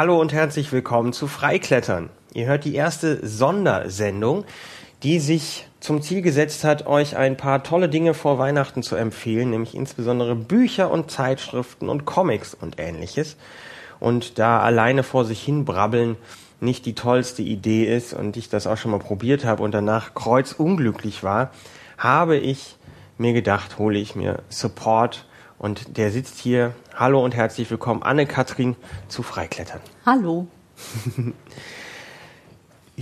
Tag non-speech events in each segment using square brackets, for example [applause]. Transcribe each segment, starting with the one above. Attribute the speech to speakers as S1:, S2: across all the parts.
S1: Hallo und herzlich willkommen zu Freiklettern. Ihr hört die erste Sondersendung, die sich zum Ziel gesetzt hat, euch ein paar tolle Dinge vor Weihnachten zu empfehlen, nämlich insbesondere Bücher und Zeitschriften und Comics und ähnliches. Und da alleine vor sich hin brabbeln nicht die tollste Idee ist und ich das auch schon mal probiert habe und danach kreuzunglücklich war, habe ich mir gedacht, hole ich mir Support und der sitzt hier. Hallo und herzlich willkommen, Anne-Kathrin zu Freiklettern.
S2: Hallo. [laughs]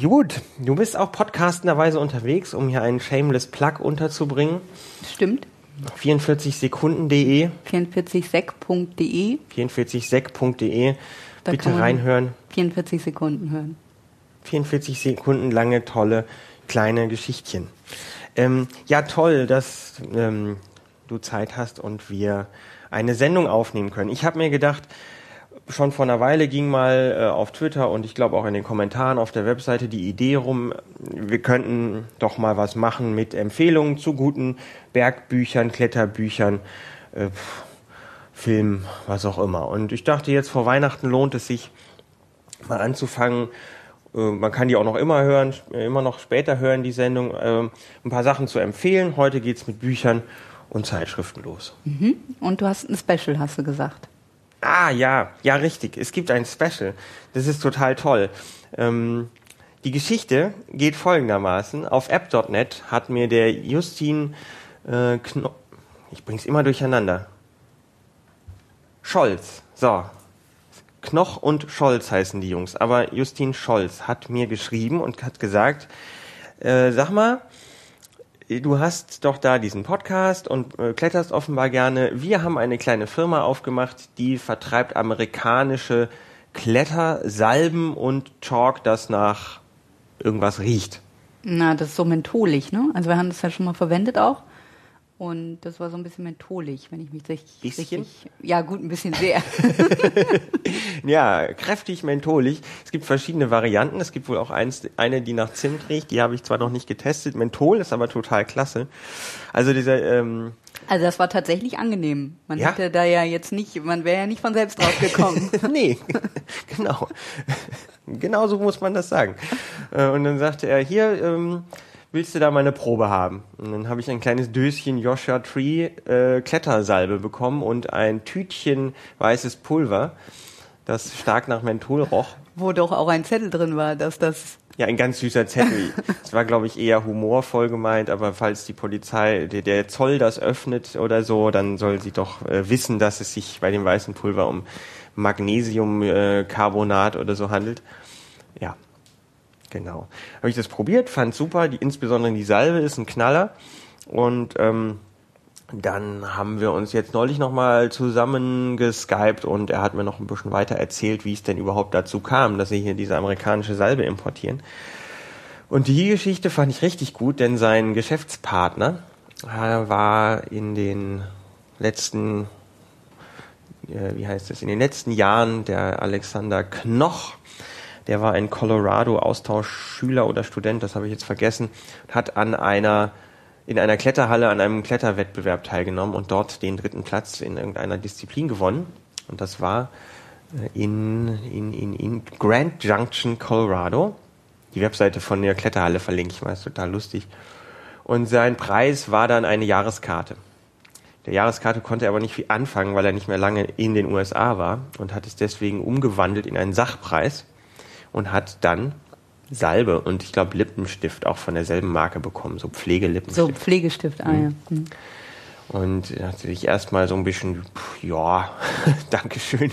S1: Gut, du bist auch podcastenderweise unterwegs, um hier einen Shameless Plug unterzubringen.
S2: Stimmt.
S1: 44sekunden.de
S2: 44sek.de
S1: 44sek.de
S2: Da
S1: Bitte reinhören.
S2: 44 Sekunden hören.
S1: 44 Sekunden lange, tolle, kleine Geschichtchen. Ähm, ja, toll, dass ähm, du Zeit hast und wir eine Sendung aufnehmen können. Ich habe mir gedacht, schon vor einer Weile ging mal äh, auf Twitter und ich glaube auch in den Kommentaren auf der Webseite die Idee rum, wir könnten doch mal was machen mit Empfehlungen zu guten Bergbüchern, Kletterbüchern, äh, Film, was auch immer. Und ich dachte jetzt vor Weihnachten lohnt es sich mal anzufangen. Äh, Man kann die auch noch immer hören, immer noch später hören, die Sendung. äh, Ein paar Sachen zu empfehlen. Heute geht's mit Büchern und Zeitschriften los.
S2: Und du hast ein Special, hast du gesagt.
S1: Ah, ja, ja, richtig. Es gibt ein Special. Das ist total toll. Ähm, die Geschichte geht folgendermaßen. Auf app.net hat mir der Justin äh, Kno ich bring's immer durcheinander. Scholz. So. Knoch und Scholz heißen die Jungs. Aber Justin Scholz hat mir geschrieben und hat gesagt, äh, sag mal, du hast doch da diesen Podcast und äh, kletterst offenbar gerne. Wir haben eine kleine Firma aufgemacht, die vertreibt amerikanische Klettersalben und Chalk, das nach irgendwas riecht.
S2: Na, das ist so mentholig, ne? Also wir haben das ja schon mal verwendet auch. Und das war so ein bisschen mentholig, wenn ich mich richtig,
S1: Bisschen?
S2: richtig ja gut, ein bisschen sehr. [laughs]
S1: Ja, kräftig mentholig. Es gibt verschiedene Varianten. Es gibt wohl auch eins, eine, die nach Zimt riecht. Die habe ich zwar noch nicht getestet. Menthol ist aber total klasse. Also dieser, ähm,
S2: Also das war tatsächlich angenehm. Man
S1: Ja?
S2: hätte da ja jetzt nicht, man wäre ja nicht von selbst drauf gekommen. [laughs]
S1: nee, [laughs] genau. genau so muss man das sagen. Äh, Und dann sagte er, hier, ähm, willst du da mal eine Probe haben? Und dann habe ich ein kleines Döschen Joshua Tree äh, Klettersalbe bekommen und ein Tütchen weißes Pulver, das stark nach Menthol roch.
S2: Wo doch auch ein Zettel drin war, dass das
S1: Ja, ein ganz süßer Zettel. [laughs] Es war, glaube ich, eher humorvoll gemeint, aber falls die Polizei, der, der Zoll das öffnet oder so, dann soll sie doch äh, wissen, dass es sich bei dem weißen Pulver um Magnesiumcarbonat äh, oder so handelt. Genau. Habe ich das probiert, fand super. Die, insbesondere die Salbe ist ein Knaller. Und ähm, dann haben wir uns jetzt neulich nochmal zusammen geskypt und er hat mir noch ein bisschen weiter erzählt, wie es denn überhaupt dazu kam, dass sie hier diese amerikanische Salbe importieren. Und die Geschichte fand ich richtig gut, denn sein Geschäftspartner äh, war in den letzten, äh, wie heißt es, in den letzten Jahren der Alexander Knoch. Der war ein Colorado-Austauschschüler oder Student, das habe ich jetzt vergessen, hat an einer in einer Kletterhalle an einem Kletterwettbewerb teilgenommen und dort den dritten Platz in irgendeiner Disziplin gewonnen. Und das war äh, in, in, in, in Grand Junction, Colorado. Die Webseite von der Kletterhalle verlinke ich mal, ist total lustig. Und sein Preis war dann eine Jahreskarte. Der Jahreskarte konnte er aber nicht viel anfangen, weil er nicht mehr lange in den USA war und hat es deswegen umgewandelt in einen Sachpreis und hat dann Salbe und ich glaube Lippenstift auch von derselben Marke bekommen, so
S2: so
S1: Pflegelippenstift.
S2: Pflegestift, ah ja. Hm.
S1: Und da hatte ich erstmal so ein bisschen, pff, ja, [laughs] Dankeschön. [laughs]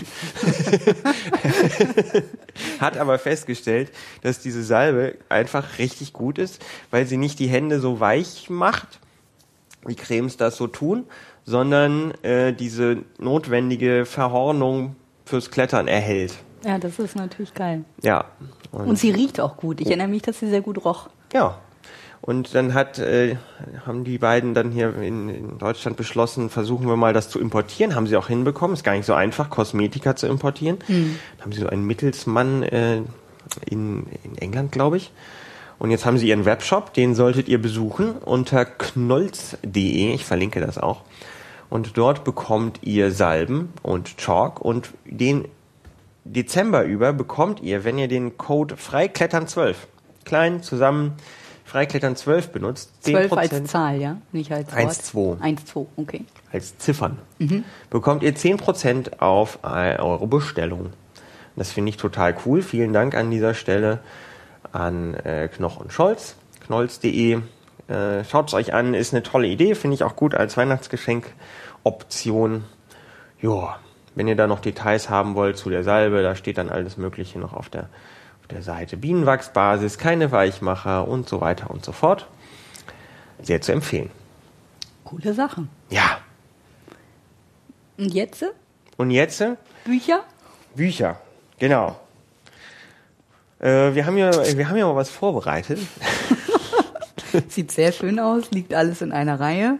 S1: Hat aber festgestellt, dass diese Salbe einfach richtig gut ist, weil sie nicht die Hände so weich macht, wie Cremes das so tun, sondern äh, diese notwendige Verhornung fürs Klettern erhält.
S2: Ja, das ist natürlich geil.
S1: Ja.
S2: Und sie riecht auch gut. Ich erinnere mich, dass sie sehr gut roch.
S1: Ja. Und dann hat, äh, haben die beiden dann hier in, in Deutschland beschlossen, versuchen wir mal das zu importieren. Haben sie auch hinbekommen. Ist gar nicht so einfach, Kosmetika zu importieren. Dann haben sie so einen Mittelsmann äh, in, in England, glaube ich. Und jetzt haben sie ihren Webshop, den solltet ihr besuchen unter knolz.de. Ich verlinke das auch. Und dort bekommt ihr Salben und Chalk und den Dezember über bekommt ihr, wenn ihr den Code Freiklettern12 klein zusammen Freiklettern12 benutzt,
S2: 12 als Zahl, ja? Nicht als Wort.
S1: 1, 2.
S2: 1, 2, okay.
S1: als Ziffern, bekommt ihr 10% auf eure Bestellung. Das finde ich total cool. Vielen Dank an dieser Stelle an äh, Knoch und Scholz, knolz.de. Äh, Schaut es euch an, ist eine tolle Idee, finde ich auch gut als Weihnachtsgeschenk-Option. Ja, wenn ihr da noch Details haben wollt zu der Salbe, da steht dann alles Mögliche noch auf der, auf der Seite. Bienenwachsbasis, keine Weichmacher und so weiter und so fort. Sehr zu empfehlen.
S2: Coole Sachen.
S1: Ja,
S2: Und jetzt?
S1: und jetzt
S2: Bücher?
S1: Bücher. Genau. Äh, wir, haben ja, wir haben ja mal was vorbereitet. [laughs]
S2: Sieht sehr schön aus, liegt alles in einer Reihe.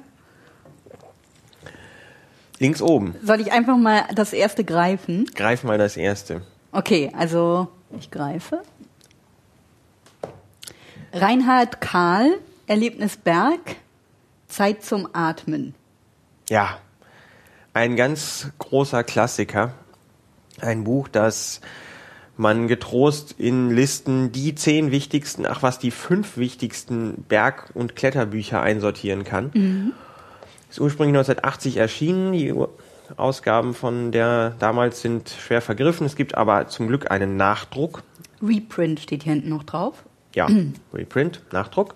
S1: Links oben.
S2: Soll ich einfach mal das erste greifen?
S1: Greif mal das erste.
S2: Okay, also ich greife. Reinhard Kahl, Erlebnis Berg, Zeit zum Atmen.
S1: Ja, ein ganz großer Klassiker. Ein Buch, das man getrost in Listen die zehn wichtigsten, ach was, die fünf wichtigsten Berg- und Kletterbücher einsortieren kann. Ist ursprünglich 1980 erschienen. Die Ausgaben von der damals sind schwer vergriffen. Es gibt aber zum Glück einen Nachdruck.
S2: Reprint steht hier hinten noch drauf.
S1: Ja, [clears throat] Reprint, Nachdruck.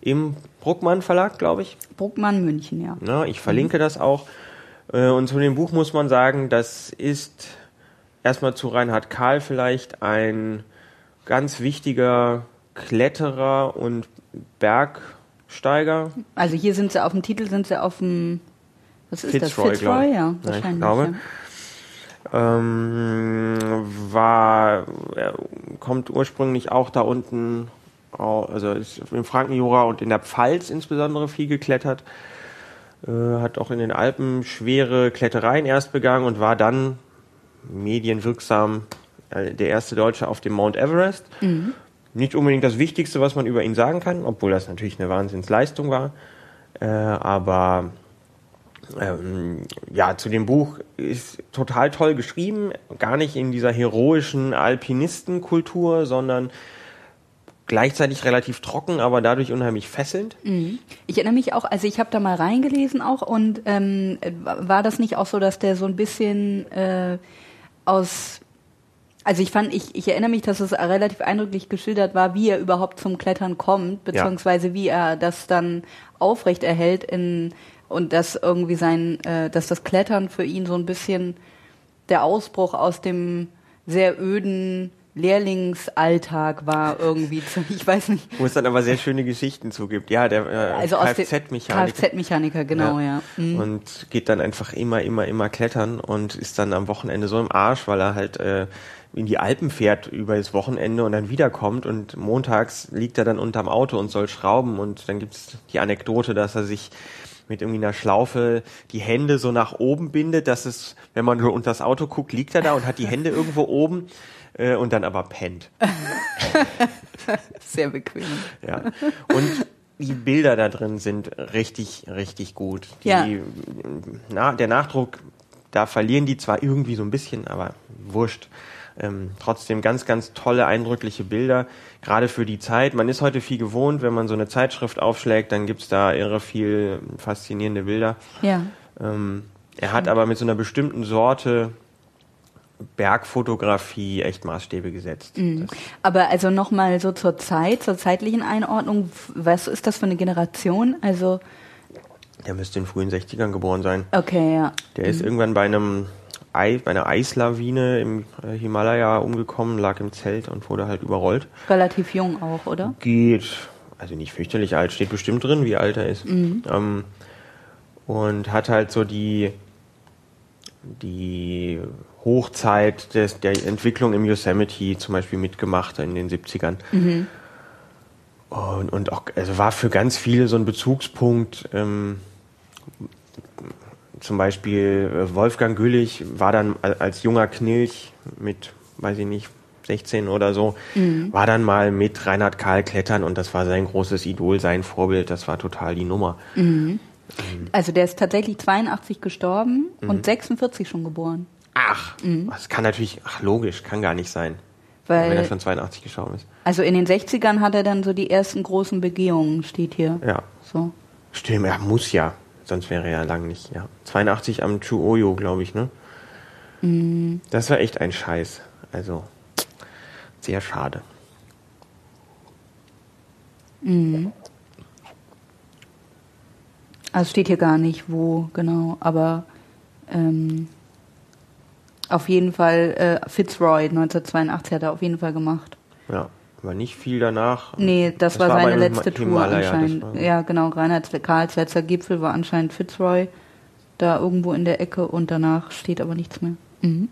S1: Im Bruckmann Verlag, glaube ich.
S2: Bruckmann München, ja.
S1: Ja, ich verlinke das auch. Äh, Und zu dem Buch muss man sagen, das ist erstmal zu Reinhard Kahl vielleicht ein ganz wichtiger Kletterer und Bergsteiger.
S2: Also hier sind sie auf dem Titel, sind sie auf dem, was ist
S1: Fitzroy,
S2: das?
S1: glaub
S2: Fitzroy,
S1: ich.
S2: ja,
S1: Ja, ich
S2: wahrscheinlich.
S1: glaube. Ähm, war, er kommt ursprünglich auch da unten, also ist im Frankenjura und in der Pfalz insbesondere viel geklettert. Äh, hat auch in den Alpen schwere Klettereien erst begangen und war dann medienwirksam äh, der erste Deutsche auf dem Mount Everest. Nicht unbedingt das Wichtigste, was man über ihn sagen kann, obwohl das natürlich eine Wahnsinnsleistung war. Äh, aber ähm, ja, zu dem Buch ist total toll geschrieben, gar nicht in dieser heroischen Alpinistenkultur, sondern gleichzeitig relativ trocken, aber dadurch unheimlich fesselnd.
S2: Ich erinnere mich auch, also ich habe da mal reingelesen auch und ähm, war das nicht auch so, dass der so ein bisschen äh, aus also ich fand, ich, ich erinnere mich, dass es relativ eindrücklich geschildert war, wie er überhaupt zum Klettern kommt, beziehungsweise wie er das dann aufrecht erhält in und dass irgendwie sein, äh, dass das Klettern für ihn so ein bisschen der Ausbruch aus dem sehr öden Lehrlingsalltag war irgendwie. zu- [laughs] Ich weiß nicht.
S1: Wo es dann aber sehr schöne Geschichten zugibt. Ja, der äh,
S2: Also
S1: Kfz-Mechaniker.
S2: Kfz-Mechaniker, genau, ja. Mhm.
S1: Und geht dann einfach immer, immer, immer klettern und ist dann am Wochenende so im Arsch, weil er halt äh, in die Alpen fährt über das Wochenende und dann wiederkommt und montags liegt er dann unterm Auto und soll schrauben und dann gibt's die Anekdote, dass er sich mit irgendwie einer Schlaufe die Hände so nach oben bindet, dass es, wenn man nur unter das Auto guckt, liegt er da und hat die Hände irgendwo oben äh, und dann aber pennt.
S2: Sehr bequem.
S1: Ja. Und die Bilder da drin sind richtig, richtig gut. Die,
S2: Ja.
S1: na, der Nachdruck, da verlieren die zwar irgendwie so ein bisschen, aber wurscht. Ähm, trotzdem ganz, ganz tolle, eindrückliche Bilder, gerade für die Zeit. Man ist heute viel gewohnt, wenn man so eine Zeitschrift aufschlägt, dann gibt's da irre viel faszinierende Bilder.
S2: Ja.
S1: Ähm, er hat aber mit so einer bestimmten Sorte Bergfotografie echt Maßstäbe gesetzt. Das,
S2: Aber also nochmal so zur Zeit, zur zeitlichen Einordnung, was ist das für eine Generation? Also,
S1: der müsste in den frühen 60ern geboren sein.
S2: okay, ja.
S1: Der ist irgendwann bei einem Ei, bei einer Eislawine im äh, Himalaya umgekommen, lag im Zelt und wurde halt überrollt.
S2: Relativ jung auch, oder?
S1: Geht, also nicht fürchterlich alt, steht bestimmt drin, wie alt er ist. Ähm, und hat halt so die, die Hochzeit des, der Entwicklung im Yosemite zum Beispiel mitgemacht in den 70ern. Und, und auch, also war für ganz viele so ein Bezugspunkt. Ähm, zum Beispiel äh, Wolfgang Güllich war dann al- als junger Knilch mit, weiß ich nicht, 16 oder so, war dann mal mit Reinhard Kahl klettern und das war sein großes Idol, sein Vorbild, das war total die Nummer.
S2: Also der ist tatsächlich 82 gestorben und 46 schon geboren.
S1: Ach,
S2: Mhm.
S1: das kann natürlich, ach logisch, kann gar nicht sein.
S2: Weil-
S1: wenn er schon 82 gestorben ist.
S2: Also in den 60ern hat er dann so die ersten großen Begehungen, steht hier.
S1: Ja.
S2: So.
S1: Stimmt, er muss ja. Sonst wäre er ja lang nicht, ja. 82 am Chuoyo, glaube ich, ne?
S2: Mhm.
S1: Das war echt ein Scheiß. Also, sehr schade.
S2: Also steht hier gar nicht, wo genau, aber ähm, auf jeden Fall äh, Fitzroy 1982 hat er auf jeden Fall gemacht.
S1: Ja, aber nicht viel danach.
S2: Nee, das, war
S1: aber
S2: seine letzte Tour
S1: Himalaya, das
S2: anscheinend.
S1: war-
S2: Ja, genau, Reinhard Karls letzter Gipfel war anscheinend Fitzroy da irgendwo in der Ecke und danach steht aber nichts mehr. Mhm.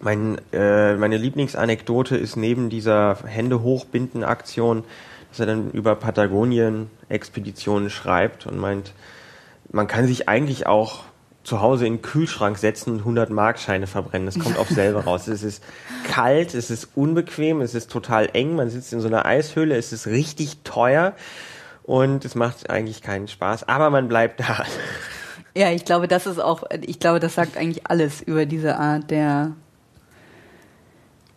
S1: Mein, äh, meine Lieblingsanekdote ist neben dieser Hände-Hochbinden-Aktion, dass er dann über Patagonien-Expeditionen schreibt und meint, man kann sich eigentlich auch zu Hause in den Kühlschrank setzen und 100 Markscheine verbrennen. Das kommt auf selber raus. Es ist kalt, es ist unbequem, es ist total eng. Man sitzt in so einer Eishöhle, es ist richtig teuer und es macht eigentlich keinen Spaß. Aber man bleibt da.
S2: Ja, ich glaube, das ist auch, ich glaube, das sagt eigentlich alles über diese Art der,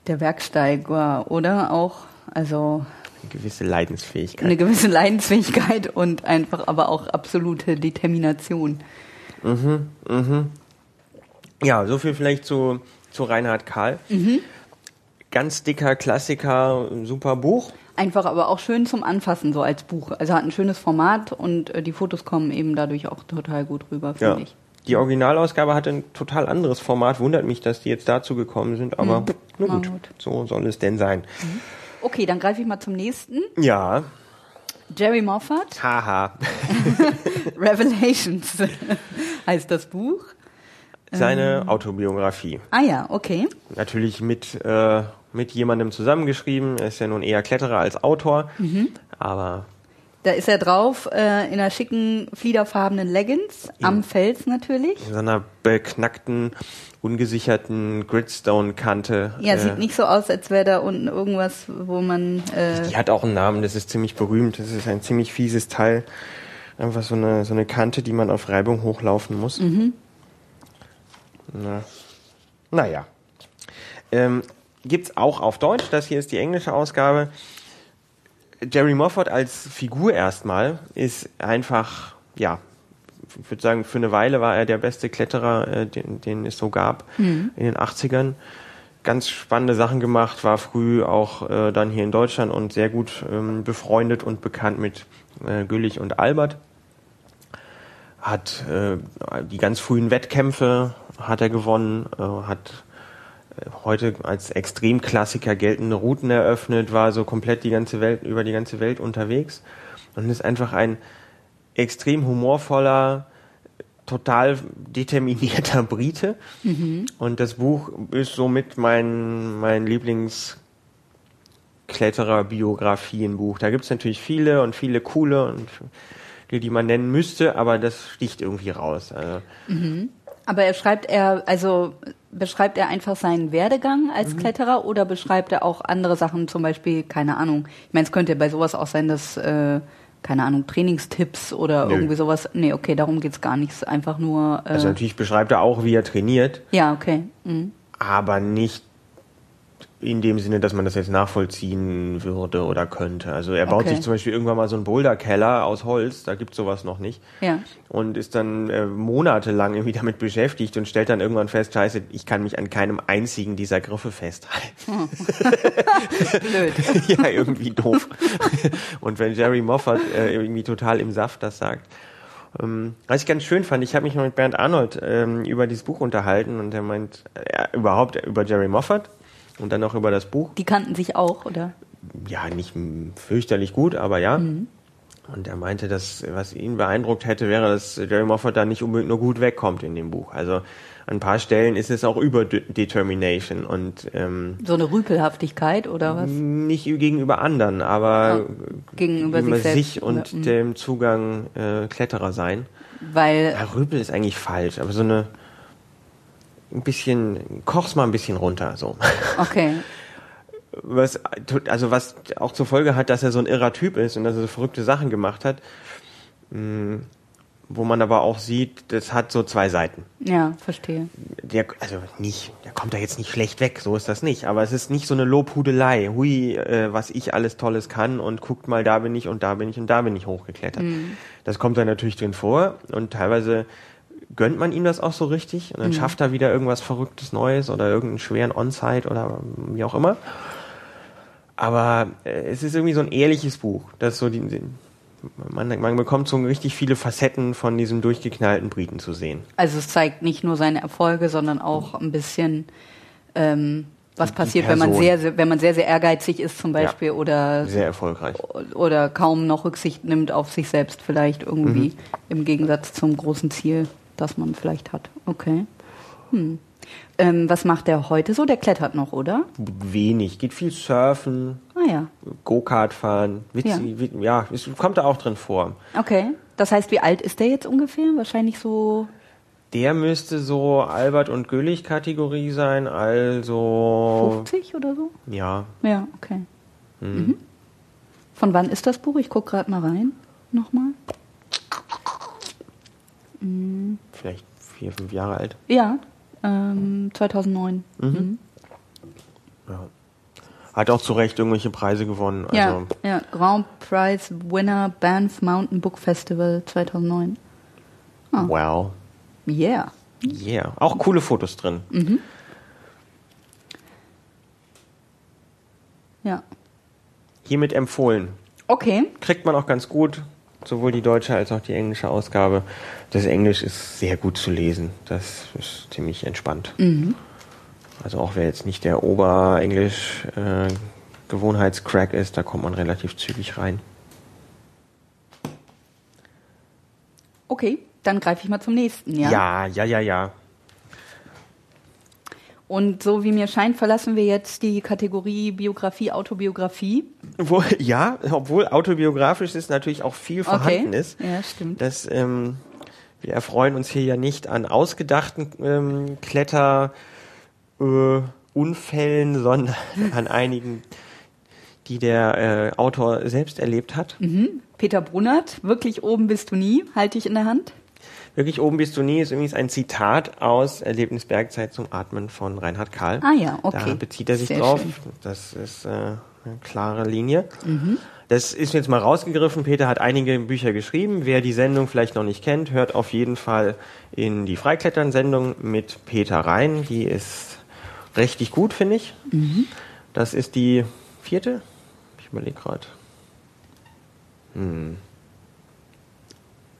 S2: der Bergsteiger, oder? Auch, also
S1: Eine gewisse Leidensfähigkeit.
S2: eine gewisse Leidensfähigkeit und einfach aber auch absolute Determination.
S1: Ja, so viel vielleicht zu, zu Reinhard Kahl. Ganz dicker Klassiker, super Buch.
S2: Einfach aber auch schön zum Anfassen, so als Buch. Also hat ein schönes Format und äh, die Fotos kommen eben dadurch auch total gut rüber, finde
S1: Ja.
S2: ich.
S1: Die Originalausgabe hatte ein total anderes Format. Wundert mich, dass die jetzt dazu gekommen sind, aber na
S2: Na
S1: gut,
S2: gut.
S1: so soll es denn sein.
S2: Okay, dann greife ich mal zum nächsten.
S1: Ja,
S2: Jerry Moffat,
S1: haha. [laughs]
S2: Revelations heißt das Buch.
S1: Seine
S2: Ähm.
S1: Autobiografie.
S2: Ah ja, okay.
S1: Natürlich mit, äh, mit jemandem zusammengeschrieben. Er ist ja nun eher Kletterer als Autor.
S2: Mhm.
S1: Aber
S2: Da ist er drauf äh, in einer schicken, fliederfarbenen Leggings, am Fels natürlich.
S1: in so einer beknackten, ungesicherten Gridstone-Kante.
S2: Ja,
S1: äh,
S2: sieht nicht so aus, als wäre da unten irgendwas, wo man... Äh,
S1: Die hat auch einen Namen, das ist ziemlich berühmt. Das ist ein ziemlich fieses Teil. Einfach so eine, so eine Kante, die man auf Reibung hochlaufen muss. Na, naja. Ähm, gibt's auch auf Deutsch, das hier ist die englische Ausgabe. Jerry Moffat als Figur erstmal ist einfach, ja, ich würde sagen, für eine Weile war er der beste Kletterer, äh, den, den es so gab in den 80ern. Ganz spannende Sachen gemacht, war früh auch äh, dann hier in Deutschland und sehr gut ähm, befreundet und bekannt mit äh, Güllich und Albert. Hat äh, die ganz frühen Wettkämpfe hat er gewonnen, äh, hat heute als Extremklassiker geltende Routen eröffnet, war so komplett die ganze Welt über die ganze Welt unterwegs und ist einfach ein extrem humorvoller, total determinierter Brite. Und das Buch ist somit mein, mein Lieblingskletterer-Biografienbuch. Da gibt es natürlich viele und viele coole und die, die man nennen müsste, aber das sticht irgendwie raus. Also,
S2: aber er schreibt er, also beschreibt er einfach seinen Werdegang
S1: Mhm.
S2: als Kletterer oder beschreibt er auch andere Sachen, zum Beispiel, keine Ahnung. Ich meine, es könnte bei sowas auch sein, dass, äh, keine Ahnung, Trainingstipps oder
S1: Nö.
S2: irgendwie sowas. Nee, okay, darum geht's gar nicht. Einfach nur. Äh,
S1: also natürlich beschreibt er auch, wie er trainiert,
S2: ja, okay. Mhm.
S1: aber nicht in dem Sinne, dass man das jetzt nachvollziehen würde oder könnte. Also er baut
S2: Okay.
S1: sich zum Beispiel irgendwann mal so einen Boulderkeller aus Holz, da gibt's sowas noch nicht.
S2: Ja.
S1: Und ist dann äh, monatelang irgendwie damit beschäftigt und stellt dann irgendwann fest, scheiße, ich kann mich an keinem einzigen dieser Griffe festhalten.
S2: Blöd. [laughs]
S1: ja, irgendwie doof. und wenn Jerry Moffat äh, irgendwie total im Saft das sagt. Ähm, was ich ganz schön fand, ich habe mich mal mit Bernd Arnold ähm, über dieses Buch unterhalten und er meint äh, überhaupt über Jerry Moffat und dann auch über das Buch.
S2: Die kannten sich auch, oder?
S1: Ja, nicht fürchterlich gut, aber ja. Und er meinte, dass was ihn beeindruckt hätte, wäre, dass Jerry Moffat da nicht unbedingt nur gut wegkommt in dem Buch. Also an ein paar Stellen ist es auch über De Determination und ähm,
S2: So eine Rüpelhaftigkeit oder was?
S1: nicht gegenüber anderen, aber
S2: Gegenüber sich selbst,
S1: sich und
S2: oder? Mhm.
S1: dem Zugang äh, Kletterer sein.
S2: Weil,
S1: Ja, Rüpel ist eigentlich falsch, aber so eine ein bisschen, koch's mal ein bisschen runter, so.
S2: okay. [laughs]
S1: Was, also was auch zur Folge hat, dass er so ein irrer Typ ist und dass er so verrückte Sachen gemacht hat. Mm, wo man aber auch sieht, das hat so zwei Seiten.
S2: Ja, verstehe.
S1: Der, also nicht, der kommt da jetzt nicht schlecht weg, so ist das nicht. Aber es ist nicht so eine Lobhudelei, hui, äh, was ich alles Tolles kann und guckt mal, da bin ich und da bin ich und da bin ich hochgeklettert. Mhm. Das kommt da natürlich drin vor und teilweise gönnt man ihm das auch so richtig und dann mhm. schafft er wieder irgendwas Verrücktes Neues oder irgendeinen schweren On-Site oder wie auch immer. Aber äh, es ist irgendwie so ein ehrliches Buch, das so die, man, man bekommt so richtig viele Facetten von diesem durchgeknallten Briten zu sehen.
S2: Also es zeigt nicht nur seine Erfolge, sondern auch ein bisschen, ähm, was passiert, wenn man sehr, sehr, wenn man sehr, sehr ehrgeizig ist zum Beispiel ja, oder
S1: sehr erfolgreich
S2: oder kaum noch Rücksicht nimmt auf sich selbst vielleicht irgendwie mhm. im Gegensatz zum großen Ziel, das man vielleicht hat. Okay. Hm. Ähm, was macht der heute so? Der klettert noch, oder?
S1: Wenig. Geht viel surfen.
S2: Ah ja.
S1: Go-Kart fahren. Witzig, ja. ja, es kommt da auch drin vor.
S2: Okay. Das heißt, wie alt ist der jetzt ungefähr? Wahrscheinlich so.
S1: Der müsste so Albert und Güllich Kategorie sein, also
S2: 50 oder so?
S1: Ja.
S2: Ja, okay. Mhm. Mhm. Von wann ist das Buch? Ich gucke gerade mal rein. Nochmal.
S1: Mhm. Vielleicht vier, fünf Jahre alt.
S2: Ja, ähm, 2009. Mhm. Mhm.
S1: Ja. Hat auch zu Recht irgendwelche Preise gewonnen.
S2: Also ja, ja, Grand Prize Winner Banff Mountain Book Festival 2009.
S1: Oh. Ah. Wow.
S2: Yeah.
S1: Yeah. Auch coole Fotos drin.
S2: Mhm. Ja.
S1: Hiermit empfohlen.
S2: Okay.
S1: Kriegt man auch ganz gut sowohl die deutsche als auch die englische Ausgabe. Das Englisch ist sehr gut zu lesen. Das ist ziemlich entspannt. Mhm. Also auch wer jetzt nicht der Oberenglisch äh, Gewohnheitscrack ist, da kommt man relativ zügig rein.
S2: Okay, dann greife ich mal zum nächsten, ja?
S1: Ja, ja, ja, ja.
S2: Und so wie mir scheint, verlassen wir jetzt die Kategorie Biografie, Autobiografie.
S1: Wo, [laughs] ja, obwohl autobiografisch ist natürlich auch viel vorhanden okay. ist.
S2: Ja, stimmt.
S1: Das, ähm, wir erfreuen uns hier ja nicht an ausgedachten ähm, Kletterunfällen, äh, sondern [laughs] an einigen, die der äh, Autor selbst erlebt hat.
S2: Mhm. Peter Brunnert, wirklich oben bist du nie, halte ich in der Hand.
S1: Wirklich oben bist du nie ist übrigens ein Zitat aus Erlebnis Bergzeit zum Atmen von Reinhard Kahl.
S2: Ah ja, okay.
S1: Da bezieht er sich Sehr drauf. Schön. Das ist äh, eine klare Linie. Mhm. Das ist jetzt mal rausgegriffen. Peter hat einige Bücher geschrieben. Wer die Sendung vielleicht noch nicht kennt, hört auf jeden Fall in die Freiklettern-Sendung mit Peter rein. Die ist richtig gut, finde ich. Mhm. Das ist die vierte. Ich überlege gerade. Hm.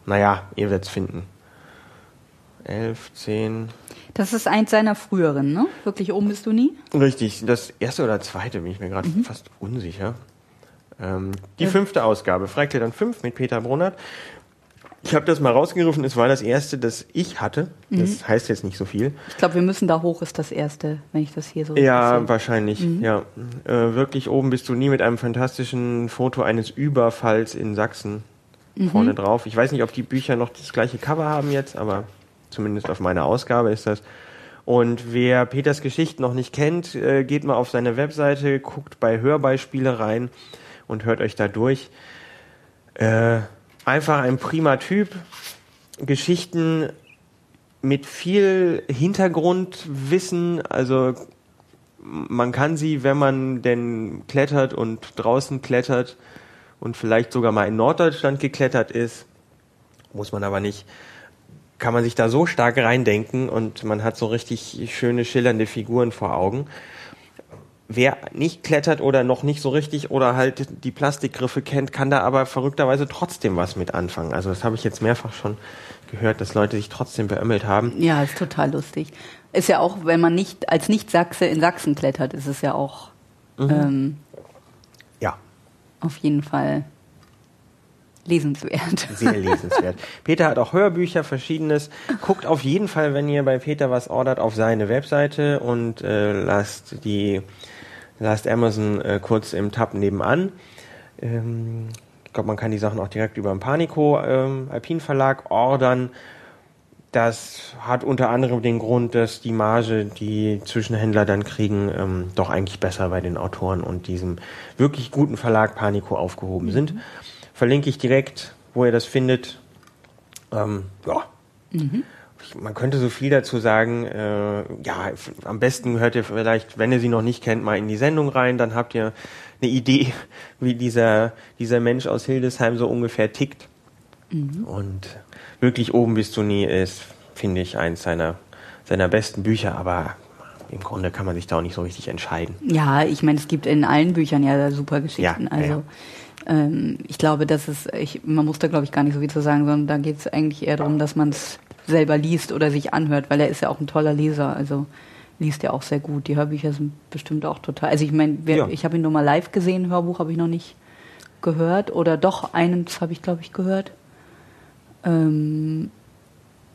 S1: Naja, ihr werdet es finden elf, zehn.
S2: Das ist eins seiner früheren, ne? Wirklich oben bist du nie?
S1: Richtig, das erste oder zweite bin ich mir gerade mhm. fast unsicher. Ähm, die ja. fünfte Ausgabe, Freiklettern 5 mit Peter Brunert. Ich habe das mal rausgegriffen, es war das erste, das ich hatte. Mhm. Das heißt jetzt nicht so viel.
S2: Ich glaube, wir müssen da hoch, ist das erste, wenn ich das hier so
S1: Ja, sehe. wahrscheinlich, mhm. ja. Äh, wirklich oben bist du nie mit einem fantastischen Foto eines Überfalls in Sachsen mhm. vorne drauf. Ich weiß nicht, ob die Bücher noch das gleiche Cover haben jetzt, aber Zumindest auf meiner Ausgabe ist das. Und wer Peters Geschichten noch nicht kennt, äh, geht mal auf seine Webseite, guckt bei Hörbeispiele rein und hört euch da durch. Äh, einfach ein prima Typ. Geschichten mit viel Hintergrundwissen, also man kann sie, wenn man denn klettert und draußen klettert und vielleicht sogar mal in Norddeutschland geklettert ist, muss man aber nicht, kann man sich da so stark reindenken und man hat so richtig schöne, schillernde Figuren vor Augen. Wer nicht klettert oder noch nicht so richtig oder halt die Plastikgriffe kennt, kann da aber verrückterweise trotzdem was mit anfangen. Also das habe ich jetzt mehrfach schon gehört, dass Leute sich trotzdem beömmelt haben.
S2: Ja, ist total lustig. Ist ja auch, wenn man nicht als Nicht-Sachse in Sachsen klettert, ist es ja auch mhm. ähm,
S1: ja
S2: auf jeden Fall lesenswert. [laughs]
S1: Sehr lesenswert. Peter hat auch Hörbücher, verschiedenes. Guckt auf jeden Fall, wenn ihr bei Peter was ordert, auf seine Webseite und äh, lasst die lasst Amazon äh, kurz im Tab nebenan. Ähm, ich glaube, man kann die Sachen auch direkt über den Panico ähm, Alpin Verlag ordern. Das hat unter anderem den Grund, dass die Marge, die Zwischenhändler dann kriegen, ähm, doch eigentlich besser bei den Autoren und diesem wirklich guten Verlag Panico aufgehoben mhm. sind verlinke ich direkt, wo ihr das findet. Ähm, ja. Man könnte so viel dazu sagen. Äh, ja, am besten hört ihr vielleicht, wenn ihr sie noch nicht kennt, mal in die Sendung rein. Dann habt ihr eine Idee, [laughs] wie dieser, dieser Mensch aus Hildesheim so ungefähr tickt. Und wirklich oben bist du nie ist, finde ich, eins seiner, seiner besten Bücher. Aber im Grunde kann man sich da auch nicht so richtig entscheiden.
S2: Ja, ich meine, es gibt in allen Büchern ja super Geschichten.
S1: Ja,
S2: also
S1: ja.
S2: Ähm, ich glaube, dass es, ich, man muss da glaube ich gar nicht so viel zu sagen, sondern da geht es eigentlich eher darum, dass man es selber liest oder sich anhört, weil er ist ja auch ein toller Leser. Also liest er auch sehr gut. Die Hörbücher sind bestimmt auch total. Also ich meine,
S1: Ja.
S2: ich habe ihn nur mal live gesehen, Hörbuch habe ich noch nicht gehört oder doch eines habe ich glaube ich gehört. Ähm,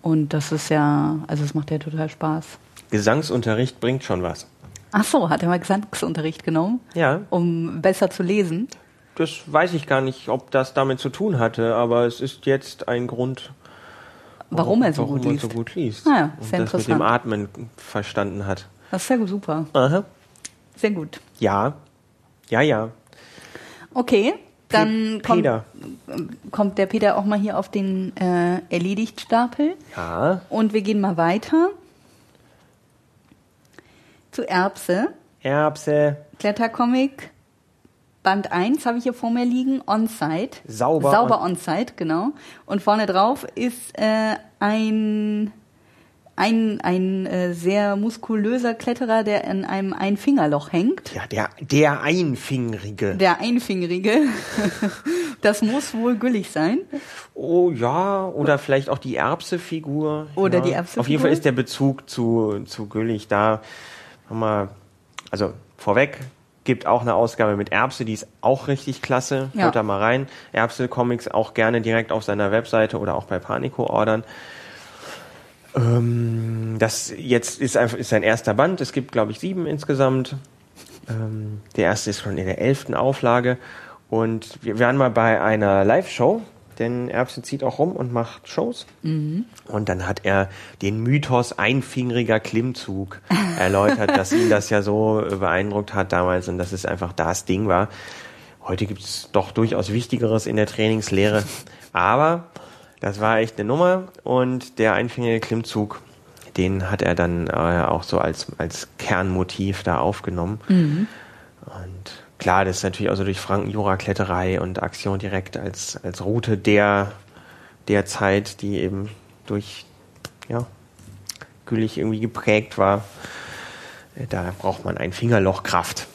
S2: und das ist ja, also es macht ja total Spaß.
S1: Gesangsunterricht bringt schon was.
S2: Ach so, hat er mal Gesangsunterricht genommen,
S1: Ja,
S2: um besser zu lesen?
S1: Das weiß ich gar nicht, ob das damit zu tun hatte, aber es ist jetzt ein Grund,
S2: Warum er so
S1: warum
S2: gut liest.
S1: so gut liest.
S2: Ah ja,
S1: und
S2: sehr
S1: das mit dem. Atmen verstanden hat.
S2: Das ist ja super.
S1: Aha.
S2: Sehr gut.
S1: Ja, ja, ja.
S2: Okay, dann kommt, kommt der Peter auch mal hier auf den äh, Erledigtstapel.
S1: Ja,
S2: Und wir gehen mal weiter zu Erbse.
S1: Erbse,
S2: Klettercomic. Band 1 habe ich hier vor mir liegen, On-Site.
S1: Sauber
S2: Sauber
S1: on-
S2: On-Site, genau. Und vorne drauf ist äh, ein, ein, ein äh, sehr muskulöser Kletterer, der in einem Einfingerloch hängt.
S1: ja, der, der Einfingerige.
S2: Der Einfingerige. [laughs] das muss wohl güllig sein.
S1: Oh ja, oder vielleicht auch die Erbse-Figur.
S2: Oder
S1: ja.
S2: die Erbse-Figur.
S1: Auf jeden Fall ist der Bezug zu, zu Güllich da. Wir, also vorweg, gibt auch eine Ausgabe mit Erbse, die ist auch richtig klasse.
S2: Ja.
S1: Hört da mal rein. Erbse Comics auch gerne direkt auf seiner Webseite oder auch bei Panico ordern. Ähm, das jetzt ist einfach ist sein erster Band. Es gibt, glaube ich, sieben insgesamt. Ähm, der erste ist schon in der elften Auflage. Und wir waren mal bei einer Live-Show, denn Erbse zieht auch rum und macht Shows. Und dann hat er den Mythos einfingeriger Klimmzug [laughs] erläutert, dass ihn das ja so beeindruckt hat damals und dass es einfach das Ding war. Heute gibt es doch durchaus Wichtigeres in der Trainingslehre. Aber das war echt eine Nummer und der einfingerige Klimmzug, den hat er dann äh, auch so als, als Kernmotiv da aufgenommen. Und klar, das ist natürlich auch so durch Franken-Jura-Kletterei und Aktion direkt als, als Route der, der Zeit, die eben durch, ja, Gülich irgendwie geprägt war. Äh, Da braucht man ein Fingerlochkraft.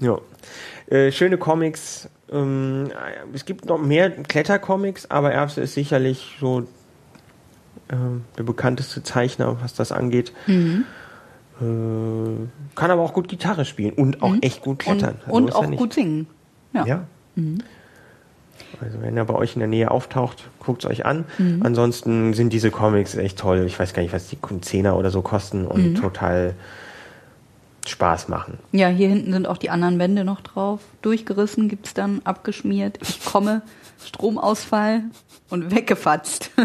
S1: Ja. Äh, schöne Comics. Ähm, äh, es gibt noch mehr Klettercomics, aber Erbse ist sicherlich so ähm, der bekannteste Zeichner, was das angeht. Äh, kann aber auch gut Gitarre spielen und auch echt gut klettern.
S2: Und,
S1: Also
S2: und auch gut singen. Ja.
S1: Ja. Also wenn er bei euch in der Nähe auftaucht, guckt es euch an.
S2: Mhm.
S1: Ansonsten sind diese Comics echt toll. Ich weiß gar nicht, was die Zehner oder so kosten und
S2: Mhm.
S1: total Spaß machen.
S2: Ja, hier hinten sind auch die anderen Wände noch drauf. Durchgerissen gibt's dann, abgeschmiert. Ich komme, Stromausfall und weggefatzt. [laughs]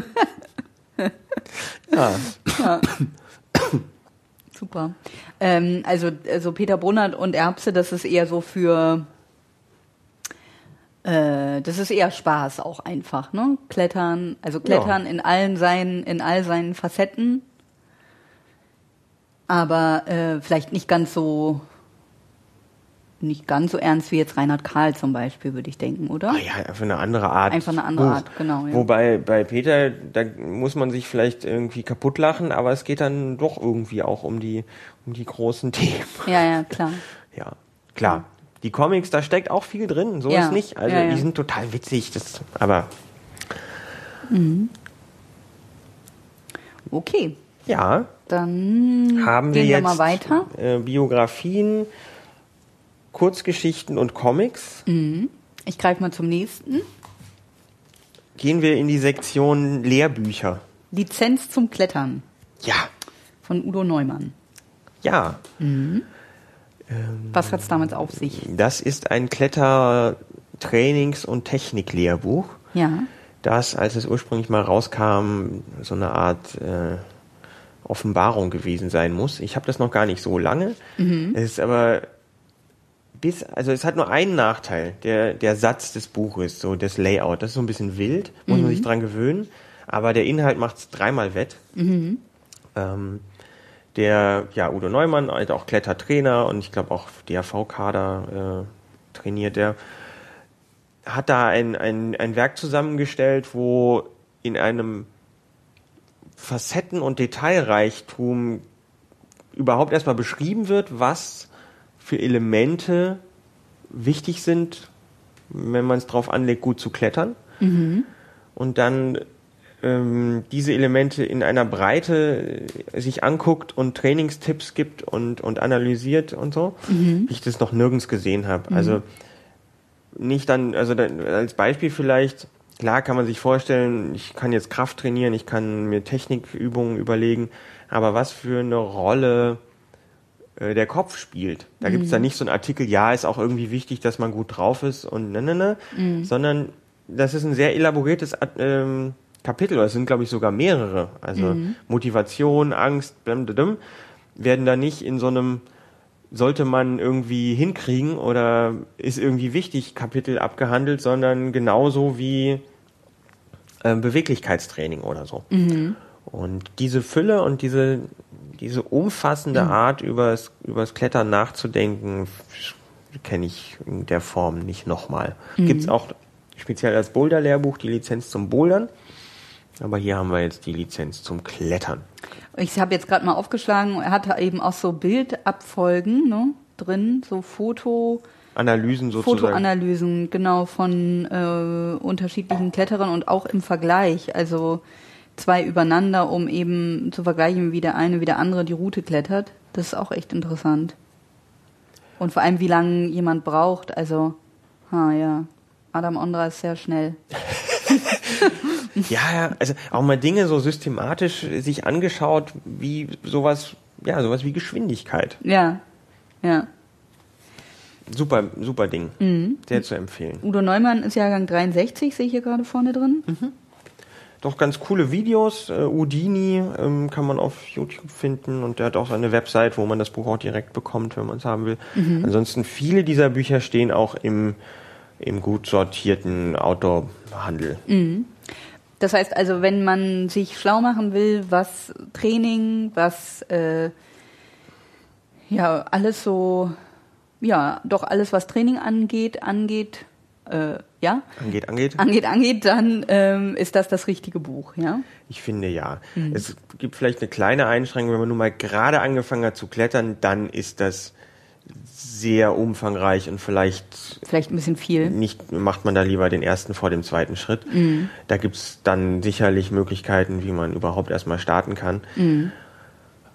S1: Ja.
S2: ja. [coughs] Super. Ähm, also, also Peter Brunnert und Erbse, das ist eher so für äh, das ist eher Spaß auch einfach, ne? Klettern, also Klettern in allen seinen, in all seinen Facetten. Aber äh, vielleicht nicht ganz so nicht ganz so ernst wie jetzt Reinhard Karl zum Beispiel, würde ich denken, oder?
S1: Ah ja, einfach eine andere Art.
S2: Einfach eine andere. Art, genau, ja.
S1: Wobei bei Peter, da muss man sich vielleicht irgendwie kaputt lachen, aber es geht dann doch irgendwie auch um die, um die großen [laughs] Themen.
S2: Ja, ja, klar. [laughs]
S1: Ja, klar. Die Comics, da steckt auch viel drin, so
S2: Ja,
S1: ist nicht. Also die sind total witzig, das, aber
S2: Okay,
S1: ja,
S2: dann
S1: haben wir
S2: gehen
S1: jetzt
S2: wir mal weiter.
S1: Äh, Biografien, Kurzgeschichten und Comics.
S2: Ich greife mal zum nächsten.
S1: Gehen wir in die Sektion Lehrbücher.
S2: Lizenz zum Klettern
S1: Ja,
S2: von Udo Neumann.
S1: ja.
S2: Was hat's damals auf sich?
S1: Das ist ein Kletter-Trainings- und Techniklehrbuch,
S2: Ja.
S1: das, als es ursprünglich mal rauskam, so eine Art äh, Offenbarung gewesen sein muss. Ich habe das noch gar nicht so lange. Es ist aber bis, also es hat nur einen Nachteil, der, der Satz des Buches, so das Layout. Das ist so ein bisschen wild, muss man sich dran gewöhnen. aber der Inhalt macht es dreimal wett. Ähm, der, ja, Udo Neumann, halt auch Klettertrainer und ich glaube auch DRV-Kader äh, trainiert der, hat da ein, ein, ein Werk zusammengestellt, wo in einem Facetten- und Detailreichtum überhaupt erstmal beschrieben wird, was für Elemente wichtig sind, wenn man es drauf anlegt, gut zu klettern. Und dann ähm, diese Elemente in einer Breite sich anguckt und Trainingstipps gibt und, und analysiert und so, wie ich das noch nirgends gesehen habe. Also nicht dann, also dann, als Beispiel vielleicht, klar kann man sich vorstellen, ich kann jetzt Kraft trainieren, ich kann mir Technikübungen überlegen, aber was für eine Rolle der Kopf spielt. Da gibt's dann nicht so einen Artikel, ja, ist auch irgendwie wichtig, dass man gut drauf ist und ne, ne, ne, sondern das ist ein sehr elaboriertes ähm, Kapitel, oder es sind, glaube ich, sogar mehrere. Also Motivation, Angst, blam, blam, werden da nicht in so einem sollte man irgendwie hinkriegen oder ist irgendwie wichtig Kapitel abgehandelt, sondern genauso wie ähm, Beweglichkeitstraining oder so. Und diese Fülle und diese, diese umfassende Art, übers, übers Klettern nachzudenken, kenne ich in der Form nicht nochmal. Gibt's auch speziell als Boulder-Lehrbuch die Lizenz zum Bouldern. Aber hier haben wir jetzt die Lizenz zum Klettern.
S2: Ich habe jetzt gerade mal aufgeschlagen, er hat da eben auch so Bildabfolgen ne, drin, so Foto,
S1: Analysen sozusagen.
S2: Fotoanalysen, genau, von äh, unterschiedlichen Kletterern und auch im Vergleich. Also zwei übereinander, um eben zu vergleichen, wie der eine, wie der andere die Route klettert. Das ist auch echt interessant. Und vor allem, wie lange jemand braucht. Also, ha, ja. Adam Ondra ist sehr schnell. [laughs]
S1: Ja, ja, also auch mal Dinge so systematisch sich angeschaut, wie sowas, ja, sowas wie Geschwindigkeit.
S2: Ja, ja.
S1: Super, super Ding.
S2: Mhm.
S1: Sehr zu empfehlen.
S2: Udo Neumann ist Jahrgang 63, sehe ich hier gerade vorne drin.
S1: Doch ganz coole Videos. Äh, Udini ähm, kann man auf YouTube finden und der hat auch eine Website, wo man das Buch auch direkt bekommt, wenn man es haben will. Ansonsten viele dieser Bücher stehen auch im, im gut sortierten Outdoor-Handel.
S2: Das heißt also, wenn man sich schlau machen will, was Training, was äh, ja alles so, ja, doch alles, was Training angeht, angeht, äh, ja,
S1: Angeht, angeht.
S2: angeht, angeht, dann ähm, ist das das richtige Buch, ja.
S1: Ich finde ja. Es gibt vielleicht eine kleine Einschränkung, wenn man nun mal gerade angefangen hat zu klettern, dann ist das sehr umfangreich und vielleicht
S2: Vielleicht ein bisschen viel.
S1: nicht macht man da lieber den ersten vor dem zweiten Schritt. Da gibt's dann sicherlich Möglichkeiten, wie man überhaupt erstmal starten kann.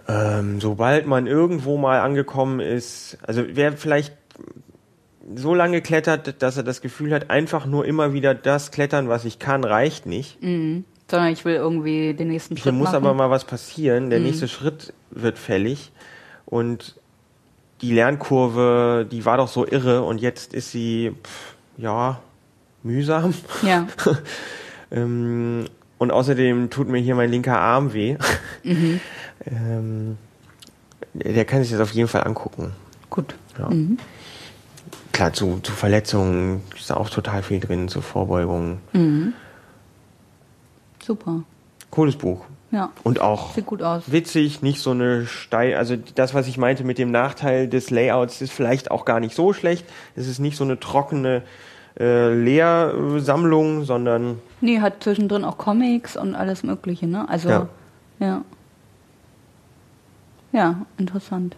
S1: Ähm, sobald man irgendwo mal angekommen ist, also wer vielleicht so lange klettert, dass er das Gefühl hat, einfach nur immer wieder das klettern, was ich kann, reicht nicht.
S2: Sondern ich will irgendwie den nächsten
S1: Hier
S2: Schritt
S1: muss
S2: machen.
S1: aber mal was passieren. Der nächste Schritt wird fällig. Und die Lernkurve, die war doch so irre und jetzt ist sie, pff, ja, mühsam.
S2: ja, [laughs]
S1: Ähm, und außerdem tut mir hier mein linker Arm weh. [laughs] ähm, der kann sich das auf jeden Fall angucken.
S2: gut.
S1: Ja. Klar, zu, zu Verletzungen ist da auch total viel drin, zu Vorbeugung.
S2: Super.
S1: Cooles Buch.
S2: Ja.
S1: Und auch
S2: Sieht gut aus.
S1: witzig, nicht so eine steil, also das, was ich meinte mit dem Nachteil des Layouts, ist vielleicht auch gar nicht so schlecht. Es ist nicht so eine trockene äh, Lehrsammlung, sondern
S2: Nee, hat zwischendrin auch Comics und alles Mögliche, ne? Also,
S1: Ja.
S2: ja. Ja, interessant.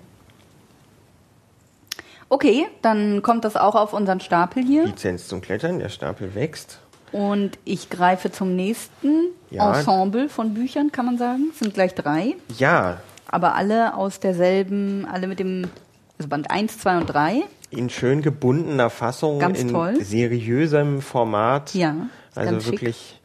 S2: Okay, dann kommt das auch auf unseren Stapel hier.
S1: Lizenz zum Klettern, der Stapel wächst.
S2: Und ich greife zum nächsten
S1: Ja.
S2: Ensemble von Büchern, kann man sagen. Es sind gleich drei,
S1: Ja,
S2: aber alle aus derselben, alle mit dem, also Band 1, 2 und 3.
S1: in schön gebundener Fassung,
S2: Ganz
S1: in
S2: toll.
S1: seriösem Format.
S2: Ja,
S1: Also wirklich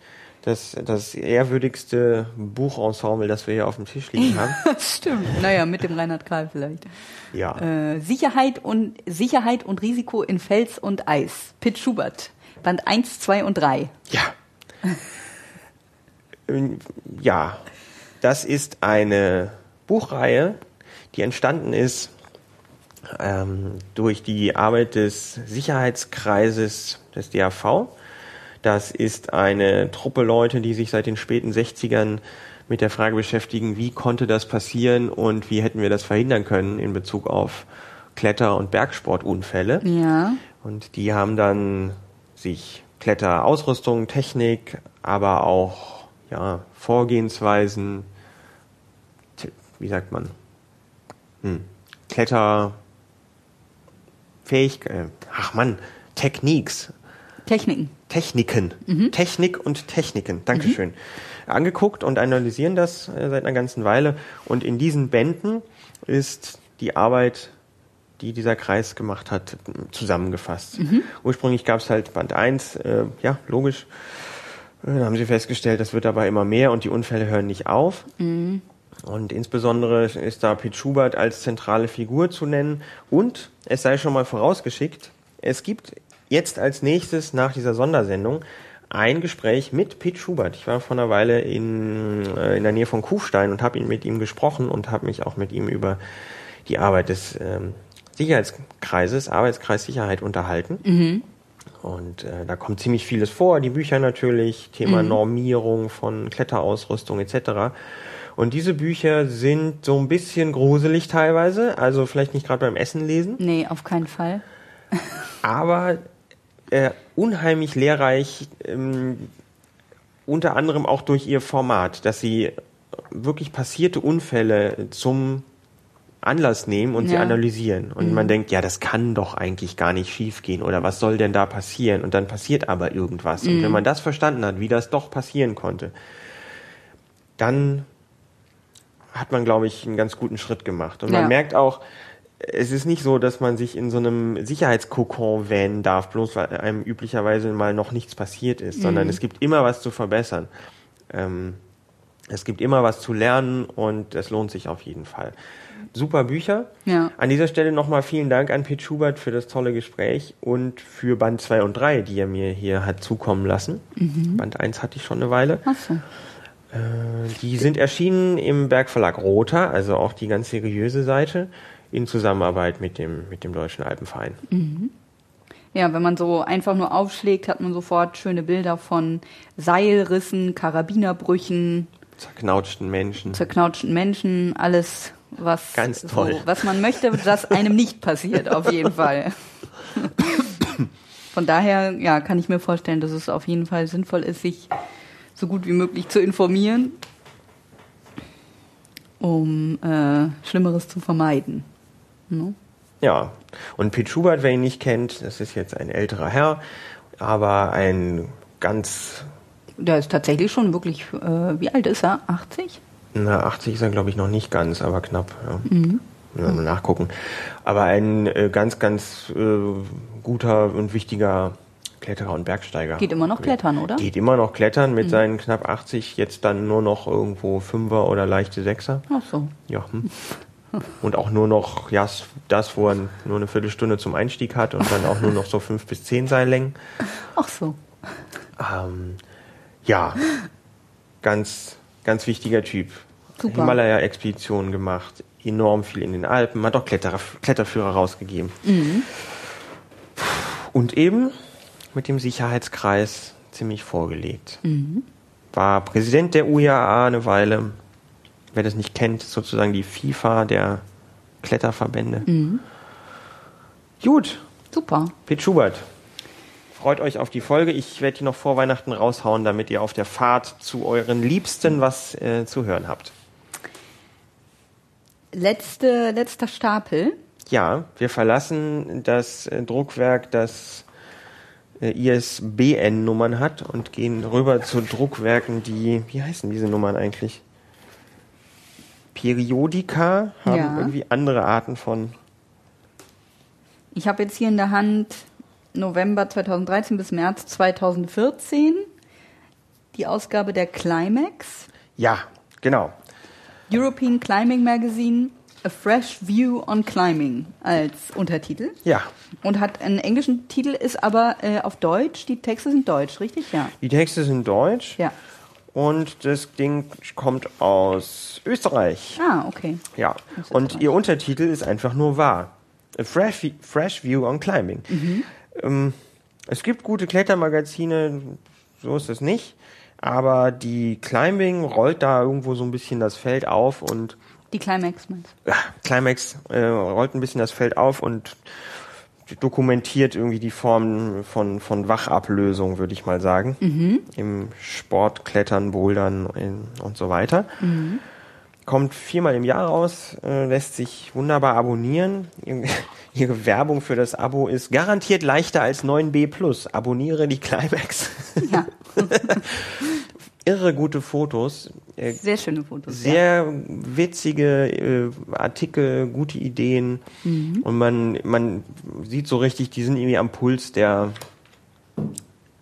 S1: das, das ehrwürdigste Buchensemble, das wir hier auf dem Tisch liegen haben. [laughs]
S2: Stimmt. Naja, mit dem Reinhard Karl vielleicht.
S1: Ja.
S2: Äh, Sicherheit und Sicherheit und Risiko in Fels und Eis. Pitt Schubert. Band 1, 2 und 3.
S1: Ja. Ähm, ja, das ist eine Buchreihe, die entstanden ist ähm, durch die Arbeit des Sicherheitskreises des DAV. Das ist eine Truppe Leute, die sich seit den späten 60ern mit der Frage beschäftigen, wie konnte das passieren und wie hätten wir das verhindern können in Bezug auf Kletter- und Bergsportunfälle.
S2: Ja.
S1: Und die haben dann sich Kletterausrüstung, Technik, aber auch ja, Vorgehensweisen, wie sagt man, hm. Kletter, Fähigkeit, ach Mann, Techniques,
S2: Techniken.
S1: Techniken, Technik und Techniken, Dankeschön, angeguckt und analysieren das äh, seit einer ganzen Weile. Und in diesen Bänden ist die Arbeit, die dieser Kreis gemacht hat, zusammengefasst. Ursprünglich gab es halt Band 1, äh, ja, logisch. Äh, Dann haben sie festgestellt, das wird aber immer mehr und die Unfälle hören nicht auf. Und insbesondere ist da Pete Schubert als zentrale Figur zu nennen. Und es sei schon mal vorausgeschickt, es gibt jetzt als nächstes nach dieser Sondersendung ein Gespräch mit Pete Schubert. Ich war vor einer Weile in, äh, in der Nähe von Kufstein und habe ihn mit ihm gesprochen und habe mich auch mit ihm über die Arbeit des ähm, Sicherheitskreises, Arbeitskreis Sicherheit unterhalten. Und äh, da kommt ziemlich vieles vor, die Bücher natürlich, Thema Normierung von Kletterausrüstung etc. Und diese Bücher sind so ein bisschen gruselig teilweise, also vielleicht nicht gerade beim Essen lesen,
S2: Nee, auf keinen Fall.
S1: aber äh, unheimlich lehrreich, ähm, unter anderem auch durch ihr Format, dass sie wirklich passierte Unfälle zum Anlass nehmen und sie
S2: Ja.
S1: analysieren. Und man denkt, ja, das kann doch eigentlich gar nicht schiefgehen oder was soll denn da passieren? Und dann passiert aber irgendwas. Und wenn man das verstanden hat, wie das doch passieren konnte, dann hat man, glaube ich, einen ganz guten Schritt gemacht. Und man
S2: Ja.
S1: merkt auch, es ist nicht so, dass man sich in so einem Sicherheitskokon wähnen darf, bloß weil einem üblicherweise mal noch nichts passiert ist, sondern es gibt immer was zu verbessern. Ähm, es gibt immer was zu lernen und es lohnt sich auf jeden Fall. Super Bücher.
S2: Ja.
S1: An dieser Stelle nochmal vielen Dank an Pete Schubert für das tolle Gespräch und für Band 2 und 3, die er mir hier hat zukommen lassen. Band 1 hatte ich schon eine Weile.
S2: Ach so.
S1: Äh, Die sind erschienen im Bergverlag Rother, also auch die ganz seriöse Seite, in Zusammenarbeit mit dem, mit dem Deutschen Alpenverein.
S2: Ja, wenn man so einfach nur aufschlägt, hat man sofort schöne Bilder von Seilrissen, Karabinerbrüchen,
S1: Zerknautschten Menschen.
S2: zerknautschten Menschen, alles, was,
S1: Ganz
S2: so,
S1: toll.
S2: was man möchte, dass einem nicht passiert, auf jeden Fall. Von daher, ja, kann ich mir vorstellen, dass es auf jeden Fall sinnvoll ist, sich so gut wie möglich zu informieren, um äh, Schlimmeres zu vermeiden. Ne?
S1: Ja, und Pete Schubert, wer ihn nicht kennt, das ist jetzt ein älterer Herr, aber ein ganz,
S2: Der ist tatsächlich schon wirklich, äh, wie alt ist er? 80?
S1: na 80 ist er glaube ich noch nicht ganz, aber knapp. Ja. Müssen wir mal nachgucken. Aber ein äh, ganz, ganz äh, guter und wichtiger Kletterer und Bergsteiger.
S2: Geht immer noch klettern, oder?
S1: Geht immer noch klettern mit seinen knapp 80, jetzt dann nur noch irgendwo Fünfer oder leichte Sechser.
S2: Ach so.
S1: Ja. Hm. [laughs] Und auch nur noch, ja, das, wo er nur eine Viertelstunde zum Einstieg hat und dann auch nur noch so fünf bis zehn Seillängen.
S2: Ach so.
S1: Ähm, ja, ganz, ganz wichtiger Typ.
S2: Super.
S1: Himalaya-Expeditionen gemacht, enorm viel in den Alpen, hat auch Kletterer, Kletterführer rausgegeben. Und eben mit dem Sicherheitskreis ziemlich vorgelegt. War Präsident der UIAA eine Weile. Wer das nicht kennt, sozusagen die FIFA der Kletterverbände. Gut,
S2: Super.
S1: Pete Schubert. Freut euch auf die Folge. Ich werde die noch vor Weihnachten raushauen, damit ihr auf der Fahrt zu euren Liebsten was äh, zu hören habt.
S2: Letzte, letzter Stapel.
S1: Ja, wir verlassen das äh, Druckwerk, das äh, ISBN-Nummern hat und gehen rüber zu Druckwerken, die, wie heißen diese Nummern eigentlich? Periodika haben
S2: Ja.
S1: irgendwie andere Arten von.
S2: Ich habe jetzt hier in der Hand November 2013 bis März 2014 die Ausgabe der Climax,
S1: Ja, genau.
S2: European Climbing Magazine, A Fresh View on Climbing als Untertitel.
S1: Ja,
S2: Und hat einen englischen Titel, ist aber äh, auf Deutsch. Die Texte sind deutsch, richtig? Ja.
S1: die Texte sind deutsch
S2: Ja.
S1: Und das Ding kommt aus Österreich.
S2: Ah, okay.
S1: Ja, und ihr Untertitel ist einfach nur wahr. A fresh, fresh View on Climbing.
S2: Mhm.
S1: Ähm, Es gibt gute Klettermagazine, so ist es nicht. Aber die Climbing rollt da irgendwo so ein bisschen das Feld auf und
S2: Die Climax meinst
S1: ja, Climax äh, rollt ein bisschen das Feld auf und dokumentiert irgendwie die Form von, von Wachablösung, würde ich mal sagen. Im Sport, Klettern, Bouldern in, und so weiter. Kommt viermal im Jahr raus, äh, lässt sich wunderbar abonnieren. [laughs] Ihre, Werbung für das Abo ist garantiert leichter als 9b+. Abonniere die Climax.
S2: Ja, [laughs]
S1: Irre gute Fotos. Äh,
S2: sehr schöne Fotos. ja.
S1: sehr witzige äh, Artikel, gute Ideen
S2: Mhm.
S1: und man man sieht so richtig, die sind irgendwie am Puls der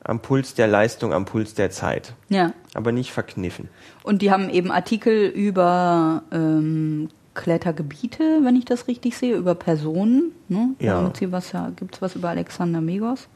S1: am Puls der Leistung, am Puls der Zeit,
S2: Ja.
S1: aber nicht verkniffen.
S2: Und die haben eben Artikel über ähm, Klettergebiete, wenn ich das richtig sehe, über Personen. Ne?
S1: Ja.
S2: Was ja, gibt's was über Alexander Megos?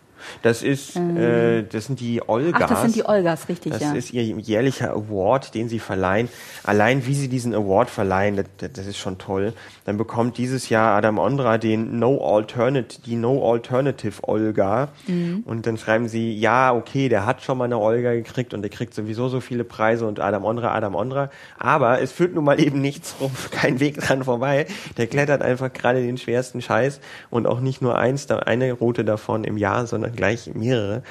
S1: Das ist äh, das sind die Olgas.
S2: Ähm. Ach, das sind die Olgas, richtig,
S1: Das
S2: ja.
S1: ist ihr jährlicher Award, den sie verleihen. Allein wie sie diesen Award verleihen, das, das ist schon toll. Dann bekommt dieses Jahr Adam Ondra den No Alternative, die No Alternative Olga.
S2: Mhm.
S1: Und dann schreiben sie, ja, okay, der hat schon mal eine Olga gekriegt und der kriegt sowieso so viele Preise und Adam Ondra, Adam Ondra. Aber es führt nun mal [laughs] eben nichts rum, kein Weg dran vorbei. Der klettert einfach gerade den schwersten Scheiß und auch nicht nur eins, eine Route davon im Jahr, sondern gleich mehrere.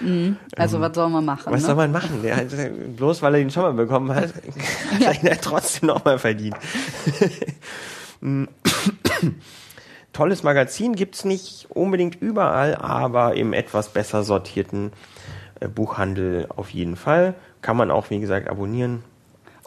S2: Also was soll man machen?
S1: Ähm, Was
S2: ne?
S1: soll man machen? Der, hat- bloß weil er ihn schon mal bekommen hat, [laughs] hat er ihn ja trotzdem nochmal verdient. [laughs] [coughs] Tolles Magazin gibt's nicht unbedingt überall, aber im etwas besser sortierten äh, Buchhandel auf jeden Fall. Kann man auch, wie gesagt, abonnieren.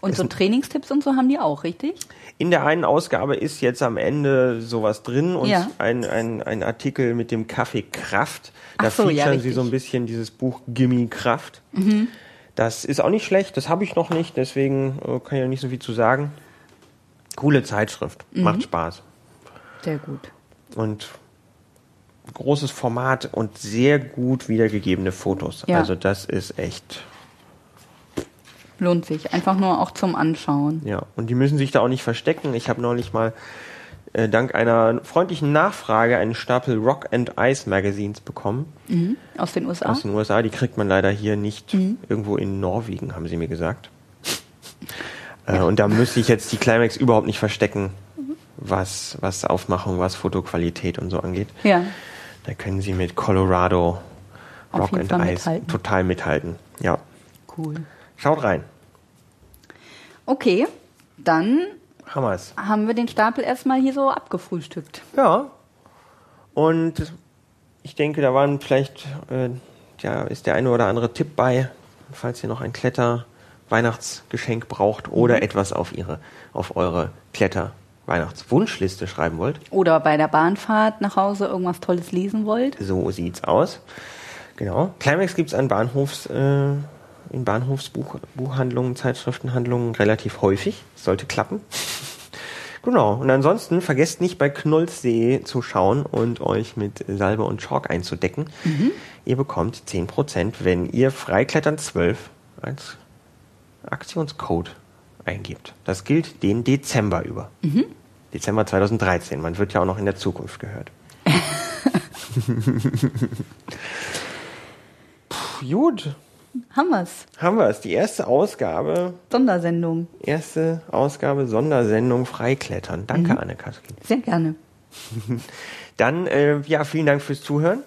S2: Und so Trainingstipps und so haben die auch, richtig?
S1: In der einen Ausgabe ist jetzt am Ende sowas drin und
S2: Ja.
S1: ein, ein, ein Artikel mit dem Kaffee Kraft. Da
S2: Ach so, ja,
S1: featuren sie
S2: richtig.
S1: so ein bisschen dieses Buch Gimme Kraft. Das ist auch nicht schlecht, das habe ich noch nicht, deswegen äh, kann ich ja nicht so viel zu sagen. Coole Zeitschrift,
S2: Mhm.
S1: macht Spaß.
S2: Sehr gut.
S1: Und großes Format und sehr gut wiedergegebene Fotos.
S2: Ja.
S1: Also das ist echt,
S2: Lohnt sich. Einfach nur auch zum Anschauen.
S1: ja. Und die müssen sich da auch nicht verstecken. Ich habe neulich mal äh, dank einer freundlichen Nachfrage einen Stapel Rock and Ice Magazines bekommen
S2: Mhm. Aus den USA?
S1: aus den USA. Die kriegt man leider hier nicht irgendwo in Norwegen, haben sie mir gesagt. Äh, und da müsste ich jetzt die Climax überhaupt nicht verstecken, was, was Aufmachung, was Fotoqualität und so angeht.
S2: Ja.
S1: Da können sie mit Colorado Rock and
S2: Fall
S1: Ice
S2: mithalten.
S1: total mithalten. Ja.
S2: Cool.
S1: Schaut rein.
S2: Okay, dann
S1: Hammers.
S2: haben wir den Stapel erstmal hier so abgefrühstückt.
S1: Ja. Und ich denke, da waren vielleicht, äh, ja, ist der eine oder andere Tipp bei, falls ihr noch ein Kletter-Weihnachtsgeschenk braucht oder etwas auf ihre, auf eure Kletter-Weihnachtswunschliste schreiben wollt.
S2: Oder bei der Bahnfahrt nach Hause irgendwas Tolles lesen wollt.
S1: So sieht's aus. Genau. Climax gibt's an Bahnhofs, äh, in Bahnhofsbuchhandlungen, Zeitschriftenhandlungen relativ häufig. Sollte klappen. [laughs] genau. Und ansonsten vergesst nicht bei Knollsee zu schauen und euch mit Salbe und Chalk einzudecken. Ihr bekommt 10%, wenn ihr Freiklettern 12 als Aktionscode eingibt. Das gilt den Dezember über. Dezember 2013. Man wird ja auch noch in der Zukunft gehört. [laughs] Puh, gut,
S2: Haben wir's.
S1: haben wir es. Die erste Ausgabe,
S2: Sondersendung.
S1: erste Ausgabe Sondersendung Freiklettern. Danke, Anne-Kathrin.
S2: Sehr gerne. [laughs]
S1: Dann, äh, ja, vielen Dank fürs Zuhören.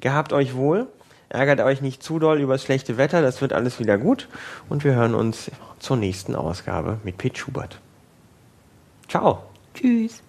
S1: Gehabt euch wohl. Ärgert euch nicht zu doll über das schlechte Wetter. Das wird alles wieder gut. Und wir hören uns zur nächsten Ausgabe mit Pete Schubert. Ciao.
S2: Tschüss.